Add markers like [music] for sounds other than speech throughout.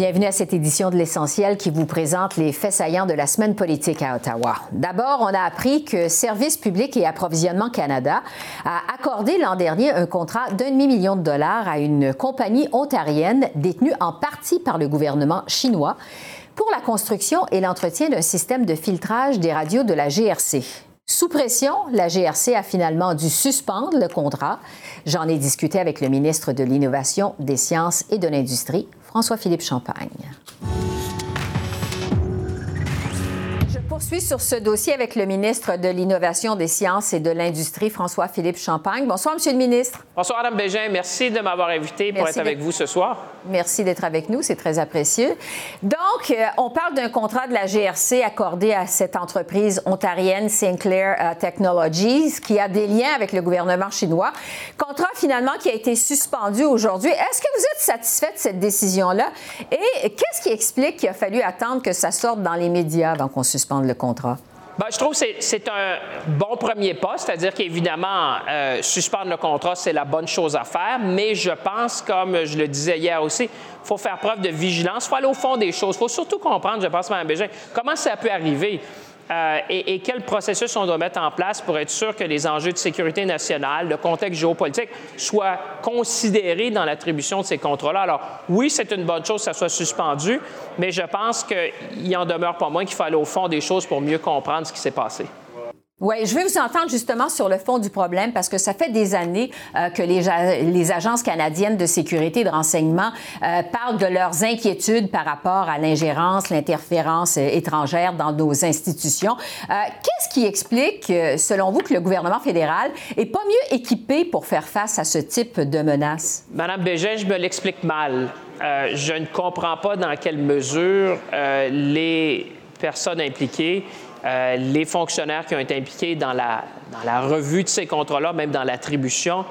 Bienvenue à cette édition de l'Essentiel qui vous présente les faits saillants de la semaine politique à Ottawa. D'abord, on a appris que Service public et approvisionnement Canada a accordé l'an dernier un contrat d'un demi-million de dollars à une compagnie ontarienne détenue en partie par le gouvernement chinois pour la construction et l'entretien d'un système de filtrage des radios de la GRC. Sous pression, la GRC a finalement dû suspendre le contrat. J'en ai discuté avec le ministre de l'Innovation, des Sciences et de l'Industrie, François-Philippe Champagne. Poursuis sur ce dossier avec le ministre de l'Innovation, des Sciences et de l'Industrie, François-Philippe Champagne. Bonsoir, Monsieur le ministre. Bonsoir, Mme Bégin. Merci de m'avoir invité pour être avec vous ce soir. Merci d'être avec nous, c'est très apprécié. Donc, euh, on parle d'un contrat de la GRC accordé à cette entreprise ontarienne Sinclair euh, Technologies qui a des liens avec le gouvernement chinois. Contrat finalement qui a été suspendu aujourd'hui. Est-ce que vous êtes satisfait de cette décision-là? Et qu'est-ce qui explique qu'il a fallu attendre que ça sorte dans les médias avant qu'on suspende le contrat? Bien, je trouve que c'est un bon premier pas, c'est-à-dire qu'évidemment, euh, suspendre le contrat, c'est la bonne chose à faire, mais je pense, comme je le disais hier aussi, il faut faire preuve de vigilance, il faut aller au fond des choses. Il faut surtout comprendre, je pense, Mme Bégin, comment ça peut arriver? Euh, et, quel processus on doit mettre en place pour être sûr que les enjeux de sécurité nationale, le contexte géopolitique soient considérés dans l'attribution de ces contrats-là? Alors, oui, c'est une bonne chose que ça soit suspendu, mais je pense qu'il en demeure pas moins qu'il faut aller au fond des choses pour mieux comprendre ce qui s'est passé. Oui, je vais vous entendre justement sur le fond du problème parce que ça fait des années euh, que les, agences canadiennes de sécurité et de renseignement euh, parlent de leurs inquiétudes par rapport à l'ingérence, l'interférence euh, étrangère dans nos institutions. Qu'est-ce qui explique, selon vous, que le gouvernement fédéral est pas mieux équipé pour faire face à ce type de menaces? Madame Bégin, je me l'explique mal. je ne comprends pas dans quelle mesure les personnes impliquées euh, les fonctionnaires qui ont été impliqués dans la, dans la revue de ces contrats-là, même dans l'attribution,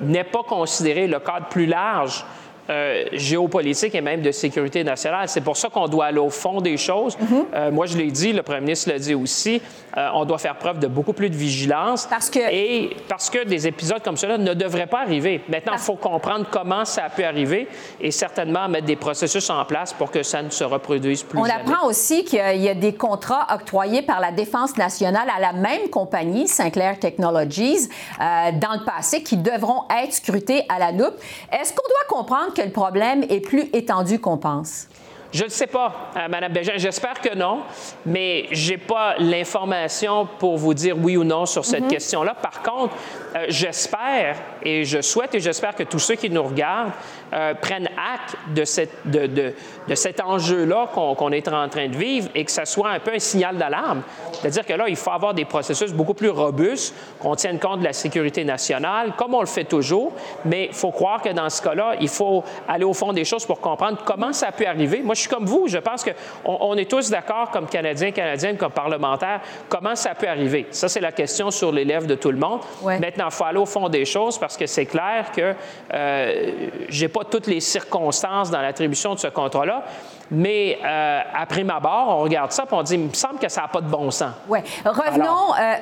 n'est pas considéré le cadre plus large euh, géopolitique et même de sécurité nationale. C'est pour ça qu'on doit aller au fond des choses. Mhm. Euh, moi, je l'ai dit, le premier ministre l'a dit aussi, euh, on doit faire preuve de beaucoup plus de vigilance. Parce que... Et parce que des épisodes comme cela ne devraient pas arriver. Maintenant, il faut comprendre comment ça a pu arriver et certainement mettre des processus en place pour que ça ne se reproduise plus. On apprend aussi qu'il y a des contrats octroyés par la Défense nationale à la même compagnie, Sinclair Technologies, dans le passé, qui devront être scrutés à la loupe. Est-ce qu'on doit comprendre que le problème est plus étendu qu'on pense? Je ne sais pas, euh, Mme Bégin. J'espère que non, mais je n'ai pas l'information pour vous dire oui ou non sur cette mhm. question-là. Par contre, euh, j'espère et je souhaite et j'espère que tous ceux qui nous regardent euh, prennent acte de, cette, de, de, de cet enjeu-là qu'on est en train de vivre et que ça soit un peu un signal d'alarme. C'est-à-dire que là, il faut avoir des processus beaucoup plus robustes, qu'on tienne compte de la sécurité nationale, comme on le fait toujours, mais il faut croire que dans ce cas-là, il faut aller au fond des choses pour comprendre comment ça a pu arriver. Moi, je suis comme vous, je pense qu'on on est tous d'accord comme Canadiens, Canadiennes, comme parlementaires, comment ça peut arriver. Ça, c'est la question sur les lèvres de tout le monde. Maintenant, il faut aller au fond des choses parce que c'est clair que euh, j'ai pas toutes les circonstances dans l'attribution de ce contrat-là, mais euh, après ma barre, on regarde ça et on dit, il me semble que ça n'a pas de bon sens. Oui. Revenons. Euh,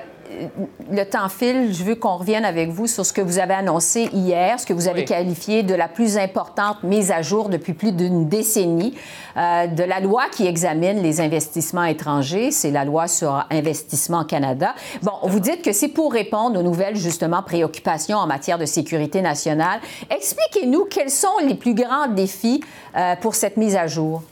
le temps file. Je veux qu'on revienne avec vous sur ce que vous avez annoncé hier, ce que vous avez qualifié de la plus importante mise à jour depuis plus d'une décennie euh, de la loi qui examine les investissements étrangers. C'est la loi sur Investissement Canada. Bon, vous dites que c'est pour répondre aux nouvelles, justement, préoccupations en matière de sécurité nationale. Expliquez-nous quels sont les plus grands défis euh, pour cette mise à jour.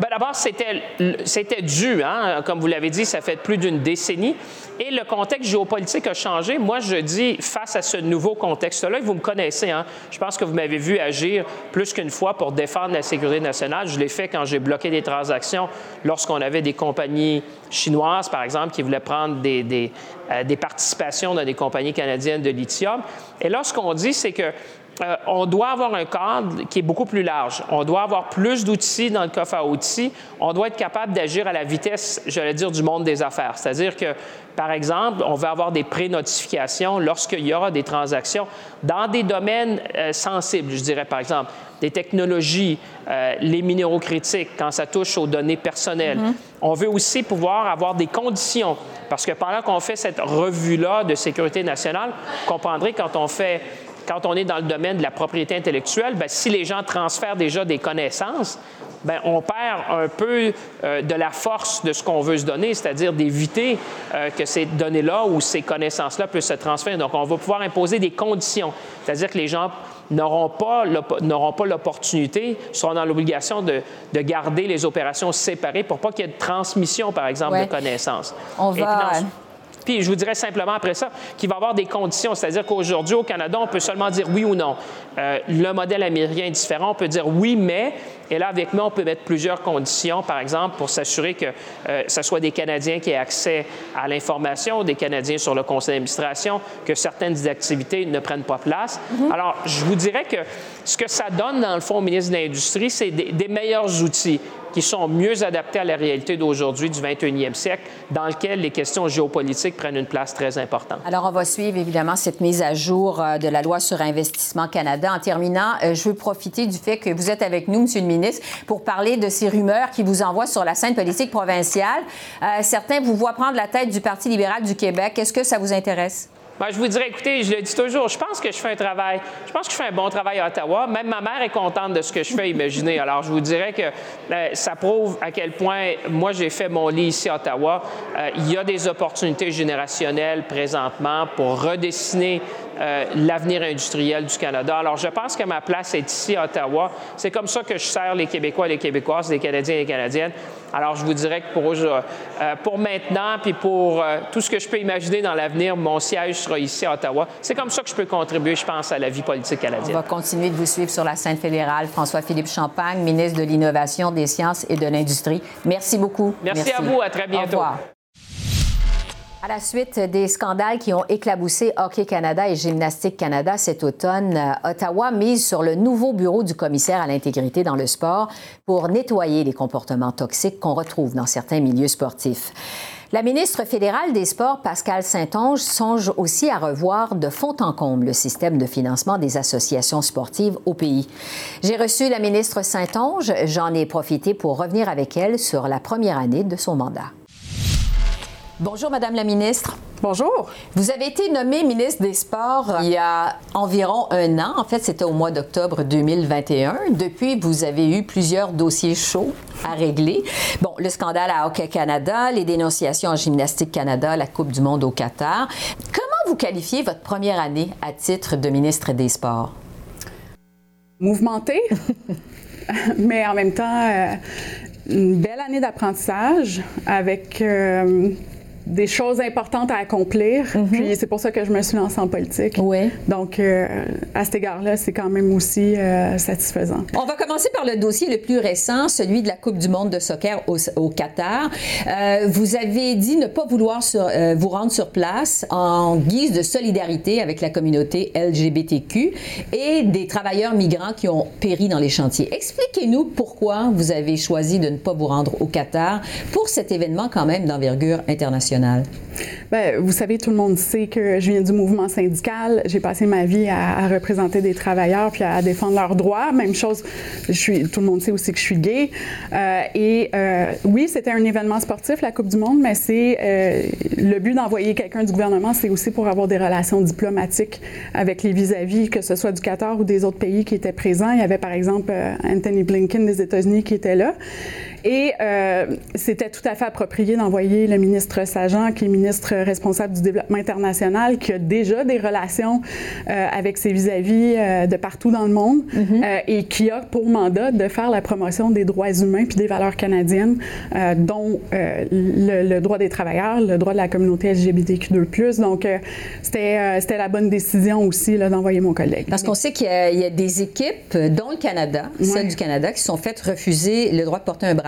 Bien, D'abord, c'était dû, hein? comme vous l'avez dit, ça fait plus d'une décennie. Et le contexte géopolitique a changé. Moi, je dis, face à ce nouveau contexte-là, vous me connaissez, hein? je pense que vous m'avez vu agir plus qu'une fois pour défendre la sécurité nationale. Je l'ai fait quand j'ai bloqué des transactions lorsqu'on avait des compagnies chinoises, par exemple, qui voulaient prendre des, des, euh, des participations dans des compagnies canadiennes de lithium. Et là, ce qu'on dit, c'est que euh, on doit avoir un cadre qui est beaucoup plus large. On doit avoir plus d'outils dans le coffre à outils. On doit être capable d'agir à la vitesse, j'allais dire, du monde des affaires. C'est-à-dire que, par exemple, on va avoir des pré-notifications lorsqu'il y aura des transactions dans des domaines euh, sensibles, je dirais, par exemple, des technologies, euh, les minéraux critiques, quand ça touche aux données personnelles. Mm-hmm. On veut aussi pouvoir avoir des conditions, parce que pendant qu'on fait cette revue-là de sécurité nationale, vous comprendrez quand on fait quand on est dans le domaine de la propriété intellectuelle, bien, si les gens transfèrent déjà des connaissances, bien, on perd un peu euh, de la force de ce qu'on veut se donner, c'est-à-dire d'éviter euh, que ces données-là ou ces connaissances-là puissent se transférer. Donc, on va pouvoir imposer des conditions, c'est-à-dire que les gens n'auront pas l'opportunité, seront dans l'obligation de, garder les opérations séparées pour pas qu'il y ait de transmission, par exemple, de connaissances. On va... Puis je vous dirais simplement après ça qu'il va y avoir des conditions, c'est-à-dire qu'aujourd'hui au Canada, on peut seulement dire oui ou non. Euh, le modèle américain est différent, on peut dire oui, mais, et là avec nous, on peut mettre plusieurs conditions, par exemple, pour s'assurer que euh, ce soit des Canadiens qui aient accès à l'information, des Canadiens sur le conseil d'administration, que certaines activités ne prennent pas place. Mm-hmm. Alors, je vous dirais que ce que ça donne, dans le fond, au ministre de l'Industrie, c'est des meilleurs outils qui sont mieux adaptés à la réalité d'aujourd'hui, du 21e siècle, dans lequel les questions géopolitiques prennent une place très importante. Alors, on va suivre évidemment cette mise à jour euh, de la loi sur Investissement Canada. En terminant, euh, je veux profiter du fait que vous êtes avec nous, Monsieur le ministre, pour parler de ces rumeurs qui vous envoient sur la scène politique provinciale. Euh, certains vous voient prendre la tête du Parti libéral du Québec. Est-ce que ça vous intéresse? Je vous dirais, écoutez, je le dis toujours, je pense que je fais un travail, je pense que je fais un bon travail à Ottawa. Même ma mère est contente de ce que je fais, imaginez. Alors, je vous dirais que euh, ça prouve à quel point moi, j'ai fait mon lit ici à Ottawa. Euh, il y a des opportunités générationnelles présentement pour redessiner euh, l'avenir industriel du Canada. Alors, je pense que ma place est ici à Ottawa. C'est comme ça que je sers les Québécois et les Québécoises, les Canadiens et les Canadiennes. Alors, je vous dirais que pour, euh, pour maintenant, puis pour euh, tout ce que je peux imaginer dans l'avenir, mon siège sera ici à Ottawa. C'est comme ça que je peux contribuer, je pense, à la vie politique canadienne. On va continuer de vous suivre sur la scène fédérale. François-Philippe Champagne, ministre de l'Innovation, des Sciences et de l'Industrie. Merci beaucoup. Merci, à vous. À très bientôt. Au revoir. À la suite des scandales qui ont éclaboussé Hockey Canada et Gymnastique Canada cet automne, euh, Ottawa mise sur le nouveau bureau du commissaire à l'intégrité dans le sport pour nettoyer les comportements toxiques qu'on retrouve dans certains milieux sportifs. La ministre fédérale des Sports, Pascal Saint-Onge, songe aussi à revoir de fond en comble le système de financement des associations sportives au pays. J'ai reçu la ministre Saint-Onge. J'en ai profité pour revenir avec elle sur la première année de son mandat. Bonjour, Madame la ministre. Bonjour. Vous avez été nommée ministre des Sports il y a environ un an. En fait, c'était au mois d'octobre 2021. Depuis, vous avez eu plusieurs dossiers chauds à régler. Bon, le scandale à Hockey Canada, les dénonciations en Gymnastique Canada, la Coupe du Monde au Qatar. Comment vous qualifiez votre première année à titre de ministre des Sports? Mouvementée, [laughs] mais en même temps, euh, une belle année d'apprentissage avec. Euh, des choses importantes à accomplir. Mhm. Puis c'est pour ça que je me suis lancée en politique. Oui. Donc, euh, à cet égard-là, c'est quand même aussi euh, satisfaisant. On va commencer par le dossier le plus récent, celui de la Coupe du monde de soccer au, Qatar. Euh, vous avez dit ne pas vouloir vous rendre sur place en guise de solidarité avec la communauté LGBTQ et des travailleurs migrants qui ont péri dans les chantiers. Expliquez-nous pourquoi vous avez choisi de ne pas vous rendre au Qatar pour cet événement quand même d'envergure internationale. Bien, vous savez, tout le monde sait que je viens du mouvement syndical. J'ai passé ma vie à, représenter des travailleurs puis à, défendre leurs droits. Même chose, tout le monde sait aussi que je suis gay. Euh, et euh, oui, c'était un événement sportif, la Coupe du Monde, mais c'est euh, le but d'envoyer quelqu'un du gouvernement, c'est aussi pour avoir des relations diplomatiques avec les vis-à-vis, que ce soit du Qatar ou des autres pays qui étaient présents. Il y avait par exemple Anthony Blinken des États-Unis qui était là. Et euh, c'était tout à fait approprié d'envoyer le ministre Sajan, qui est ministre responsable du développement international, qui a déjà des relations euh, avec ses vis-à-vis euh, de partout dans le monde mhm. et qui a pour mandat de faire la promotion des droits humains puis des valeurs canadiennes, dont le, droit des travailleurs, le droit de la communauté LGBTQ2+. Donc, c'était, la bonne décision aussi d'envoyer mon collègue. Parce qu'on sait qu'il y, a, des équipes, dont le Canada, celle du Canada, qui sont faites refuser le droit de porter un bras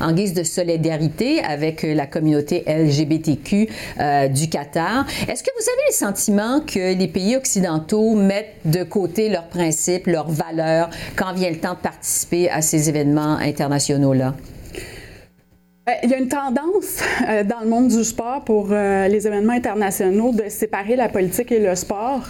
en guise de solidarité avec la communauté LGBTQ du Qatar. Est-ce que vous avez le sentiment que les pays occidentaux mettent de côté leurs principes, leurs valeurs? Quand vient le temps de participer à ces événements internationaux-là? Euh, il y a une tendance euh, dans le monde du sport pour euh, les événements internationaux de séparer la politique et le sport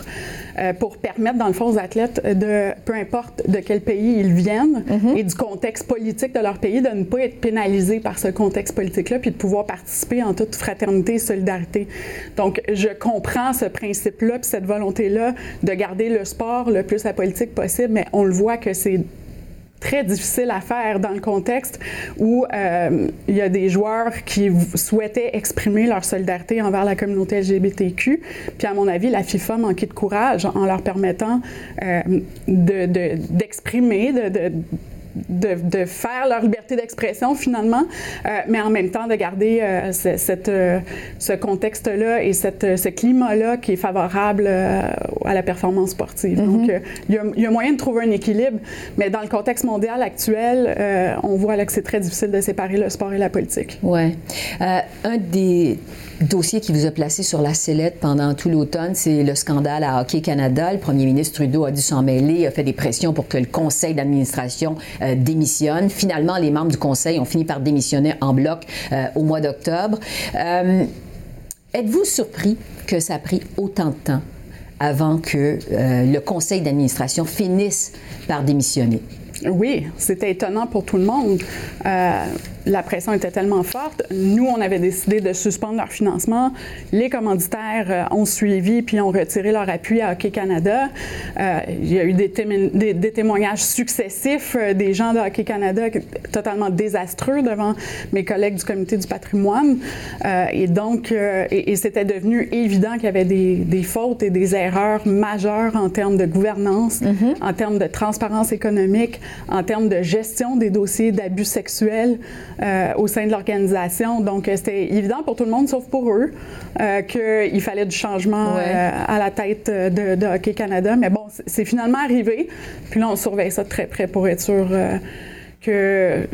pour permettre, dans le fond, aux athlètes de, peu importe de quel pays ils viennent mhm. et du contexte politique de leur pays, de ne pas être pénalisés par ce contexte politique-là, puis de pouvoir participer en toute fraternité et solidarité. Donc, je comprends ce principe-là, puis cette volonté-là de garder le sport le plus la politique possible, mais on le voit que c'est très difficile à faire dans le contexte où euh, il y a des joueurs qui souhaitaient exprimer leur solidarité envers la communauté LGBTQ. Puis à mon avis, la FIFA manquait de courage en leur permettant euh, d'exprimer, de, faire leur liberté d'expression finalement, euh, mais en même temps de garder euh, cette, euh, ce contexte-là et cette, ce climat-là qui est favorable à la performance sportive. Mm-hmm. Donc, il y, y, a moyen de trouver un équilibre, mais dans le contexte mondial actuel, on voit là que c'est très difficile de séparer le sport et la politique. Oui. un des dossier qui vous a placé sur la sellette pendant tout l'automne, c'est le scandale à Hockey Canada. Le premier ministre Trudeau a dû s'en mêler, a fait des pressions pour que le conseil d'administration euh, démissionne. Finalement, les membres du conseil ont fini par démissionner en bloc euh, au mois d'octobre. Euh, êtes-vous surpris que ça a pris autant de temps avant que le conseil d'administration finisse par démissionner? Oui, c'était étonnant pour tout le monde la pression était tellement forte. Nous, on avait décidé de suspendre leur financement. Les commanditaires euh, ont suivi puis ont retiré leur appui à Hockey Canada. Euh, il y a eu des, des, témoignages successifs euh, des gens de Hockey Canada totalement désastreux devant mes collègues du comité du patrimoine. et donc, et, c'était devenu évident qu'il y avait des, des, fautes et des erreurs majeures en termes de gouvernance, mm-hmm. en termes de transparence économique, en termes de gestion des dossiers d'abus sexuels. Euh, au sein de l'organisation. Donc, euh, c'était évident pour tout le monde, sauf pour eux, euh, qu'il fallait du changement à la tête de, Hockey Canada. Mais bon, c'est finalement arrivé. Puis là, on surveille ça de très près pour être sûr que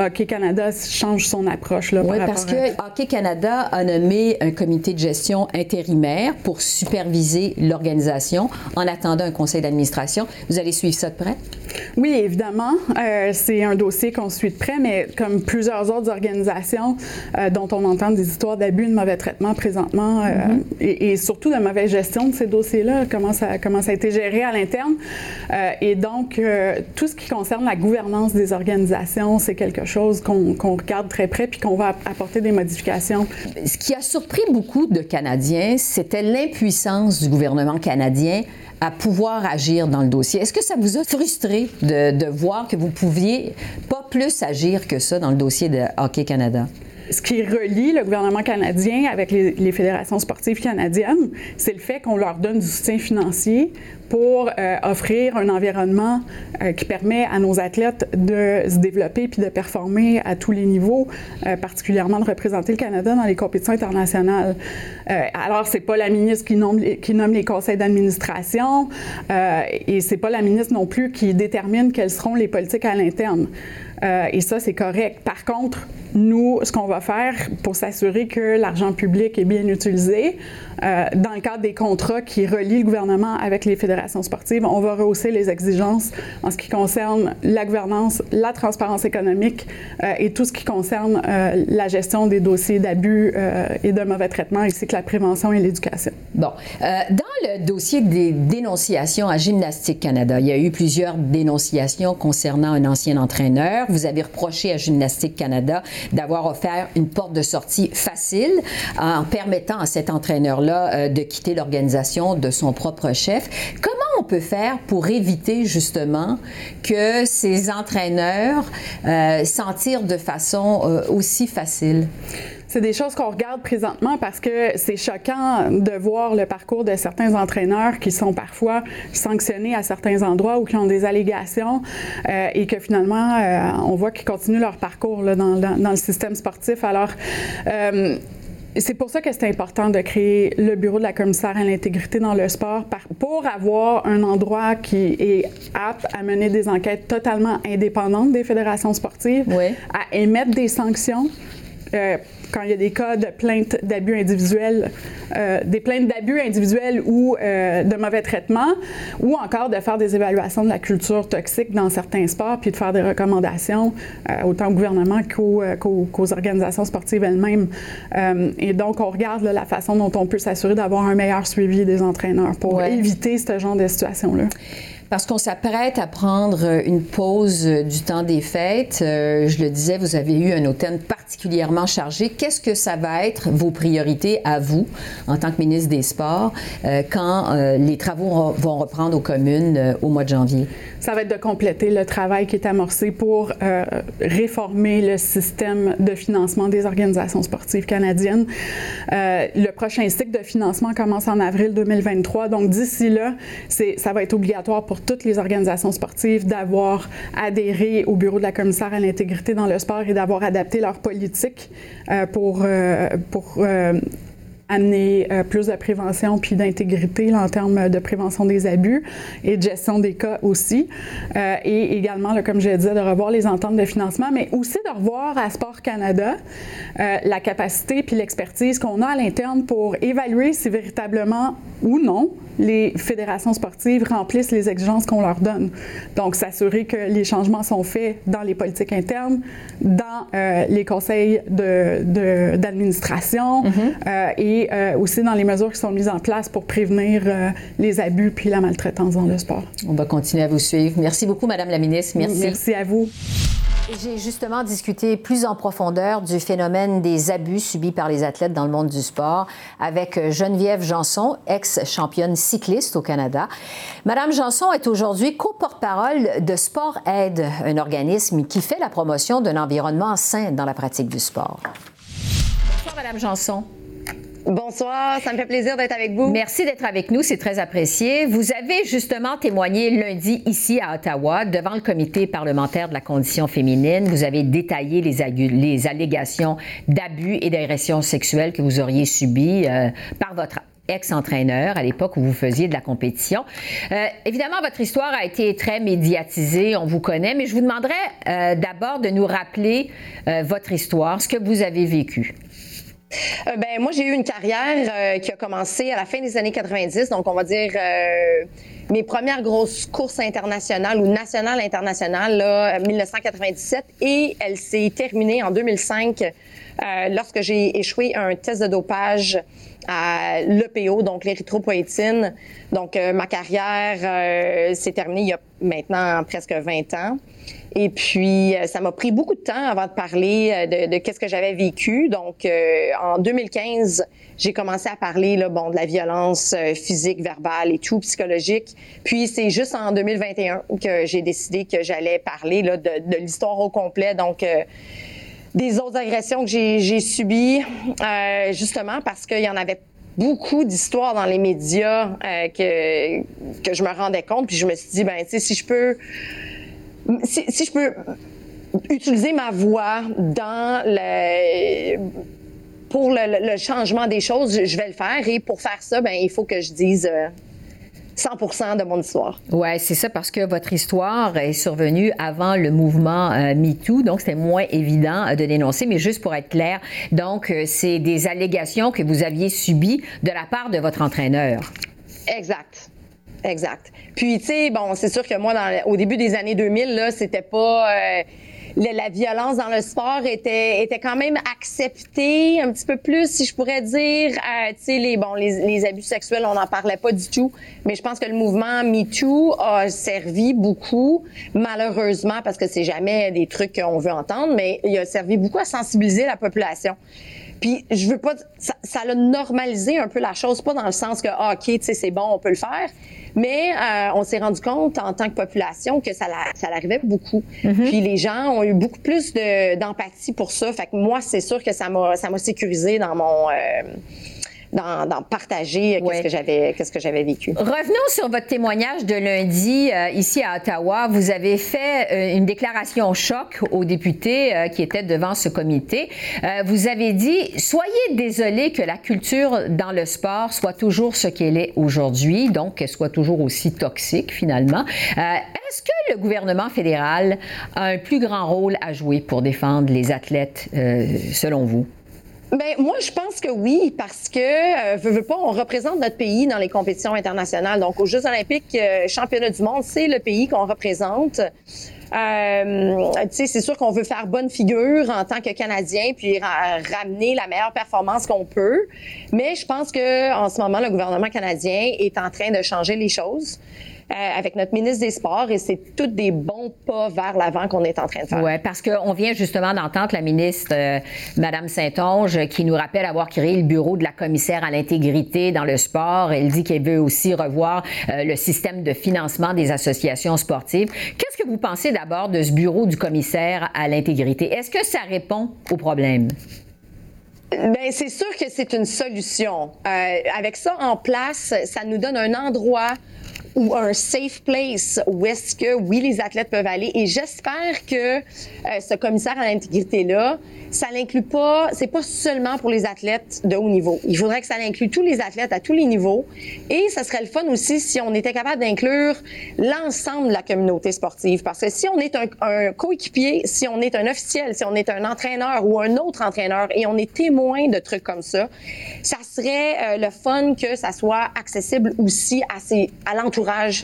Hockey Canada change son approche. Là, oui, parce que Hockey Canada a nommé un comité de gestion intérimaire pour superviser l'organisation en attendant un conseil d'administration. Vous allez suivre ça de près? Oui, évidemment. Euh, c'est un dossier qu'on suit de près, mais comme plusieurs autres organisations euh, dont on entend des histoires d'abus, de mauvais traitement présentement, euh, mm-hmm. et, surtout de mauvaise gestion de ces dossiers-là, comment ça, comment ça a été géré à l'interne. et donc, tout ce qui concerne la gouvernance des organisations, c'est quelque chose qu'on regarde très près puis qu'on va apporter des modifications. Ce qui a surpris beaucoup de Canadiens, c'était l'impuissance du gouvernement canadien à pouvoir agir dans le dossier. Est-ce que ça vous a frustré de, de voir que vous pouviez pas plus agir que ça dans le dossier de Hockey Canada? Ce qui relie le gouvernement canadien avec les, fédérations sportives canadiennes, c'est le fait qu'on leur donne du soutien financier pour euh, offrir un environnement euh, qui permet à nos athlètes de se développer puis de performer à tous les niveaux, euh, particulièrement de représenter le Canada dans les compétitions internationales. alors, c'est pas la ministre qui nomme, qui nomme les conseils d'administration et c'est pas la ministre non plus qui détermine quelles seront les politiques à l'interne. et ça, c'est correct. Par contre, nous, ce qu'on va faire pour s'assurer que l'argent public est bien utilisé, dans le cadre des contrats qui relient le gouvernement avec les fédérations, sportive, on va rehausser les exigences en ce qui concerne la gouvernance, la transparence économique euh, et tout ce qui concerne euh, la gestion des dossiers d'abus euh, et de mauvais traitements, ainsi que la prévention et l'éducation. Bon. dans le dossier des dénonciations à Gymnastique Canada, il y a eu plusieurs dénonciations concernant un ancien entraîneur. Vous avez reproché à Gymnastique Canada d'avoir offert une porte de sortie facile en permettant à cet entraîneur-là de quitter l'organisation de son propre chef. Comment on peut faire pour éviter justement que ces entraîneurs euh, s'en tirent de façon euh, aussi facile? C'est des choses qu'on regarde présentement parce que c'est choquant de voir le parcours de certains entraîneurs qui sont parfois sanctionnés à certains endroits ou qui ont des allégations euh, et que finalement, on voit qu'ils continuent leur parcours là, dans, dans, le système sportif. Alors, c'est pour ça que c'est important de créer le bureau de la commissaire à l'intégrité dans le sport pour avoir un endroit qui est apte à mener des enquêtes totalement indépendantes des fédérations sportives, à émettre des sanctions. Euh, quand il y a des cas de plaintes d'abus individuels, euh, des plaintes d'abus individuels ou euh, de mauvais traitement, ou encore de faire des évaluations de la culture toxique dans certains sports, puis de faire des recommandations autant au gouvernement qu'aux organisations sportives elles-mêmes. et donc, on regarde la façon dont on peut s'assurer d'avoir un meilleur suivi des entraîneurs pour éviter ce genre de situation-là. Parce qu'on s'apprête à prendre une pause du temps des fêtes. je le disais, vous avez eu un automne particulièrement chargé qu'est-ce que ça va être vos priorités à vous en tant que ministre des Sports euh, quand euh, les travaux vont reprendre aux communes euh, au mois de janvier? Ça va être de compléter le travail qui est amorcé pour réformer le système de financement des organisations sportives canadiennes. le prochain cycle de financement commence en avril 2023. Donc, d'ici là, ça va être obligatoire pour toutes les organisations sportives d'avoir adhéré au bureau de la commissaire à l'intégrité dans le sport et d'avoir adapté leur politique pour, euh, pour euh, amener euh, plus de prévention puis d'intégrité en termes de prévention des abus et de gestion des cas aussi. et également, comme je disais, de revoir les ententes de financement, mais aussi de revoir à Sport Canada la capacité puis l'expertise qu'on a à l'interne pour évaluer si véritablement ou non les fédérations sportives remplissent les exigences qu'on leur donne. Donc, s'assurer que les changements sont faits dans les politiques internes, dans euh, les conseils d'administration de, mm-hmm. euh, et euh, aussi dans les mesures qui sont mises en place pour prévenir les abus puis la maltraitance dans le sport. On va continuer à vous suivre. Merci beaucoup, Madame la ministre. Merci. Merci à vous. J'ai justement discuté plus en profondeur du phénomène des abus subis par les athlètes dans le monde du sport avec Geneviève Janson, ex-championne cycliste au Canada. Madame Janson est aujourd'hui co-porte-parole de Sport Aide, un organisme qui fait la promotion d'un environnement sain dans la pratique du sport. Bonsoir, Madame Janson. Bonsoir, ça me fait plaisir d'être avec vous. Merci d'être avec nous, c'est très apprécié. Vous avez justement témoigné lundi ici à Ottawa devant le comité parlementaire de la condition féminine. Vous avez détaillé les, allégations d'abus et d'agressions sexuelles que vous auriez subies euh, par votre ex-entraîneur à l'époque où vous faisiez de la compétition. Euh, évidemment, votre histoire a été très médiatisée, on vous connaît, mais je vous demanderais euh, d'abord de nous rappeler votre histoire, ce que vous avez vécu. Euh, ben moi j'ai eu une carrière euh, qui a commencé à la fin des années 90, donc on va dire euh, mes premières grosses courses internationales ou nationales internationales là 1997 et elle s'est terminée en 2005 lorsque j'ai échoué un test de dopage à l'EPO, donc l'érythropoïtine. Donc ma carrière s'est terminée il y a maintenant presque 20 ans. Et puis, euh, ça m'a pris beaucoup de temps avant de parler euh, de, de qu'est-ce que j'avais vécu. Donc, euh, en 2015, j'ai commencé à parler là, bon, de la violence physique, verbale et tout, psychologique. Puis, c'est juste en 2021 que j'ai décidé que j'allais parler là, de, de l'histoire au complet. Donc, des autres agressions que j'ai subies, justement parce qu'il y en avait beaucoup d'histoires dans les médias que, que je me rendais compte. Puis je me suis dit, ben, tu sais, si je peux si, je peux utiliser ma voix dans le pour le, changement des choses, je vais le faire. Et pour faire ça, ben il faut que je dise 100 euh, de mon histoire. Oui, c'est ça, parce que votre histoire est survenue avant le mouvement euh, MeToo, donc c'est moins évident euh, de dénoncer. Mais juste pour être clair, donc c'est des allégations que vous aviez subies de la part de votre entraîneur. Exact. Exact. Puis, tu sais, bon, c'est sûr que moi, au début des années 2000, là, c'était pas... Euh, la, violence dans le sport était, était quand même acceptée un petit peu plus, si je pourrais dire. Euh, tu sais, les, bon, les, les, abus sexuels, on n'en parlait pas du tout. Mais je pense que le mouvement MeToo a servi beaucoup, malheureusement, parce que c'est jamais des trucs qu'on veut entendre, mais il a servi beaucoup à sensibiliser la population. Puis je veux pas, ça, ça a normalisé un peu la chose, pas dans le sens que ah, ok, tu sais, c'est bon, on peut le faire, mais euh, on s'est rendu compte en tant que population que ça, ça arrivait beaucoup. Mm-hmm. Puis les gens ont eu beaucoup plus d'empathie pour ça. Fait que moi, c'est sûr que ça m'a ça m'a sécurisé dans mon euh, d'en partager qu'est-ce que j'avais qu'est-ce que j'avais vécu. Revenons sur votre témoignage de lundi euh, ici à Ottawa. Vous avez fait euh, une déclaration choc aux députés euh, qui étaient devant ce comité. vous avez dit soyez désolés que la culture dans le sport soit toujours ce qu'elle est aujourd'hui, donc qu'elle soit toujours aussi toxique finalement. Est-ce que le gouvernement fédéral a un plus grand rôle à jouer pour défendre les athlètes selon vous? Ben moi, je pense que oui, parce que euh, pas, on représente notre pays dans les compétitions internationales. Donc, aux Jeux Olympiques, euh, championnat du monde, c'est le pays qu'on représente. Euh, c'est sûr qu'on veut faire bonne figure en tant que Canadien, puis ramener la meilleure performance qu'on peut. Mais je pense que en ce moment, le gouvernement canadien est en train de changer les choses. Euh, avec notre ministre des Sports et c'est tous des bons pas vers l'avant qu'on est en train de faire. Oui, parce qu'on vient justement d'entendre la ministre, euh, Madame Saint-Onge, qui nous rappelle avoir créé le bureau de la commissaire à l'intégrité dans le sport. Elle dit qu'elle veut aussi revoir euh, le système de financement des associations sportives. Qu'est-ce que vous pensez d'abord de ce bureau du commissaire à l'intégrité? Est-ce que ça répond au problème? Ben c'est sûr que c'est une solution. Euh, avec ça en place, ça nous donne un endroit ou un safe place où est-ce que, oui, les athlètes peuvent aller. Et j'espère que euh, ce commissaire à l'intégrité-là, ça l'inclut pas, c'est pas seulement pour les athlètes de haut niveau. Il faudrait que ça inclue tous les athlètes à tous les niveaux. Et ça serait le fun aussi si on était capable d'inclure l'ensemble de la communauté sportive. Parce que si on est un, coéquipier, si on est un officiel, si on est un entraîneur ou un autre entraîneur et on est témoin de trucs comme ça, ça serait euh, le fun que ça soit accessible aussi à, ces, à l'entourage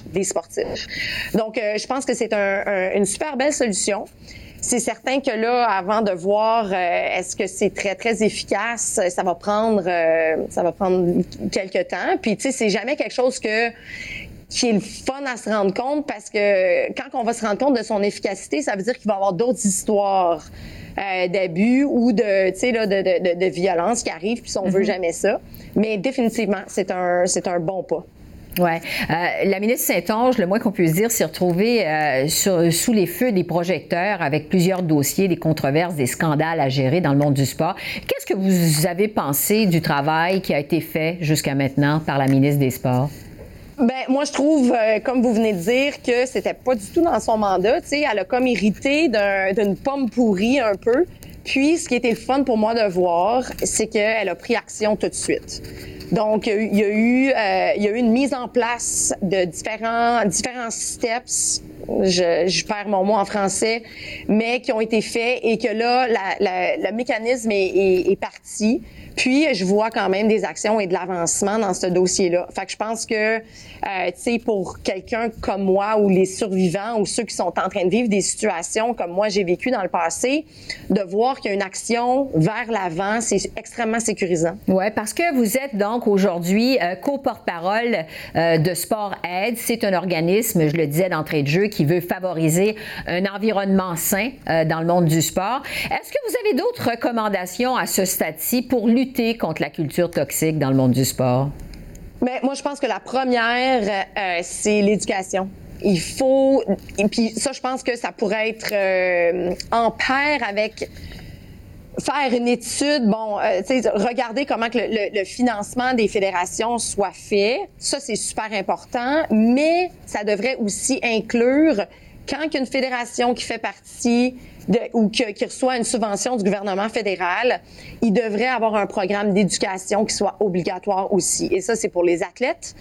des sportifs. Donc, euh, je pense que c'est une super belle solution. C'est certain que là, avant de voir euh, est-ce que c'est très très efficace, ça va prendre euh, ça va prendre quelques temps. Puis tu sais, c'est jamais quelque chose que qui est le fun à se rendre compte parce que quand on va se rendre compte de son efficacité, ça veut dire qu'il va y avoir d'autres histoires d'abus ou de, tu sais, de, de, de, violence qui arrivent, puis on veut mm-hmm. jamais ça. Mais définitivement, c'est un, c'est un bon pas. Oui. Euh, la ministre Saint-Onge, le moins qu'on puisse dire, s'est retrouvée euh, sous les feux des projecteurs avec plusieurs dossiers, des controverses, des scandales à gérer dans le monde du sport. Qu'est-ce que vous avez pensé du travail qui a été fait jusqu'à maintenant par la ministre des Sports? Ben, moi, je trouve, euh, comme vous venez de dire, que c'était pas du tout dans son mandat. Tu sais, elle a comme hérité d'une pomme pourrie un peu. Puis, ce qui était le fun pour moi de voir, c'est qu'elle a pris action tout de suite. Donc, il y a eu, euh, il y a eu une mise en place de différents, différents steps. Je, je perds mon mot en français, mais qui ont été faits et que là, la, la, le mécanisme est, est, est parti. Puis, je vois quand même des actions et de l'avancement dans ce dossier-là. Fait que je pense que, euh, pour quelqu'un comme moi ou les survivants ou ceux qui sont en train de vivre des situations comme moi j'ai vécu dans le passé, de voir qu'il y a une action vers l'avant, c'est extrêmement sécurisant. Ouais, parce que vous êtes donc aujourd'hui euh, co-porte-parole euh, de Sport Aid. C'est un organisme, je le disais d'entrée de jeu, qui veut favoriser un environnement sain euh, dans le monde du sport. Est-ce que vous avez d'autres recommandations à ce stade-ci pour lutter contre la culture toxique dans le monde du sport? Mais moi, je pense que la première, euh, c'est l'éducation. Il faut, et puis ça, je pense que ça pourrait être euh, en paire avec faire une étude, bon, euh, regarder comment que le, le, financement des fédérations soit fait. Ça, c'est super important, mais ça devrait aussi inclure quand une fédération qui fait partie ou qui, reçoit une subvention du gouvernement fédéral, il devrait avoir un programme d'éducation qui soit obligatoire aussi. Et ça, c'est pour les athlètes.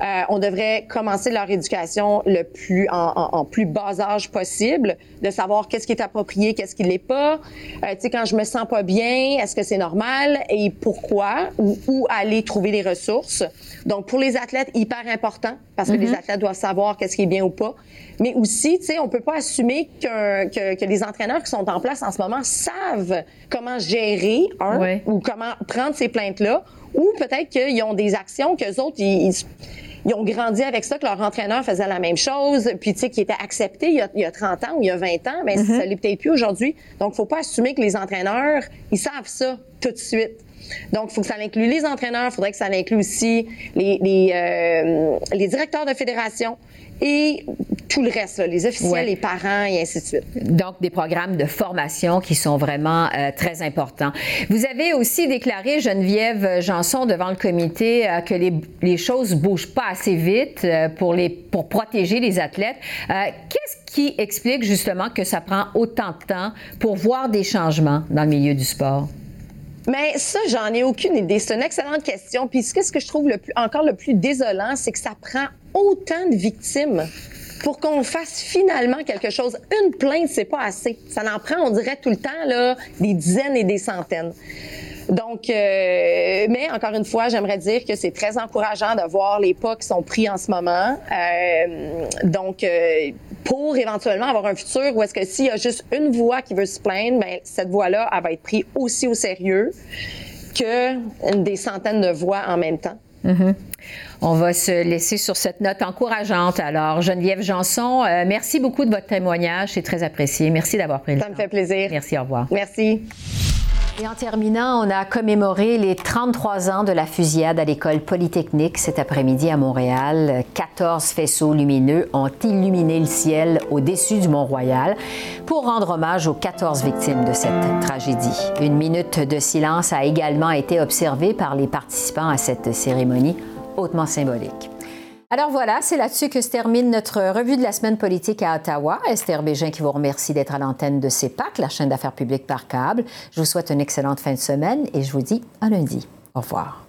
Euh, on devrait commencer leur éducation le plus en, plus bas âge possible, de savoir qu'est-ce qui est approprié, qu'est-ce qui l'est pas. Euh, tu sais, quand je me sens pas bien, est-ce que c'est normal et pourquoi ou où aller trouver les ressources? Donc, pour les athlètes, hyper important parce que les mm-hmm. athlètes doivent savoir qu'est-ce qui est bien ou pas. Mais aussi, tu sais, on peut pas assumer que, que, que les entraîneurs qui sont en place en ce moment savent comment gérer un ou comment prendre ces plaintes-là, ou peut-être qu'ils ont des actions qu'eux autres, ils, ils, ont grandi avec ça, que leur entraîneur faisait la même chose, puis tu sais, qui était accepté il y, a, il y, a, 30 ans ou il y a 20 ans, mais mm-hmm. ça l'est peut-être plus aujourd'hui. Donc, faut pas assumer que les entraîneurs, ils savent ça tout de suite. Donc, il faut que ça inclue les entraîneurs, il faudrait que ça inclue aussi les, les, euh, les directeurs de fédération et tout le reste, les officiels, les parents et ainsi de suite. Donc, des programmes de formation qui sont vraiment euh, très importants. Vous avez aussi déclaré, Geneviève Janson, devant le comité, euh, que les, les choses bougent pas assez vite euh, pour, les, pour protéger les athlètes. Qu'est-ce qui explique justement que ça prend autant de temps pour voir des changements dans le milieu du sport? Mais ça, j'en ai aucune idée. C'est une excellente question. Puis ce que je trouve le plus, encore le plus désolant, c'est que ça prend autant de victimes pour qu'on fasse finalement quelque chose. Une plainte, c'est pas assez. Ça en prend, on dirait tout le temps là, des dizaines et des centaines. Donc, euh, mais encore une fois, j'aimerais dire que c'est très encourageant de voir les pas qui sont pris en ce moment. Euh, donc, euh, pour éventuellement avoir un futur où est-ce que s'il y a juste une voix qui veut se plaindre, ben cette voix-là, elle va être prise aussi au sérieux que des centaines de voix en même temps. Mm-hmm. On va se laisser sur cette note encourageante. Alors, Geneviève Janson, euh, merci beaucoup de votre témoignage. C'est très apprécié. Merci d'avoir pris le temps. Ça me fait plaisir. Merci, au revoir. Merci. Et en terminant, on a commémoré les 33 ans de la fusillade à l'école polytechnique cet après-midi à Montréal. 14 faisceaux lumineux ont illuminé le ciel au-dessus du Mont-Royal pour rendre hommage aux 14 victimes de cette tragédie. Une minute de silence a également été observée par les participants à cette cérémonie hautement symbolique. Alors voilà, c'est là-dessus que se termine notre revue de la semaine politique à Ottawa. Esther Bégin qui vous remercie d'être à l'antenne de CEPAC, la chaîne d'affaires publiques par câble. Je vous souhaite une excellente fin de semaine et je vous dis à lundi. Au revoir.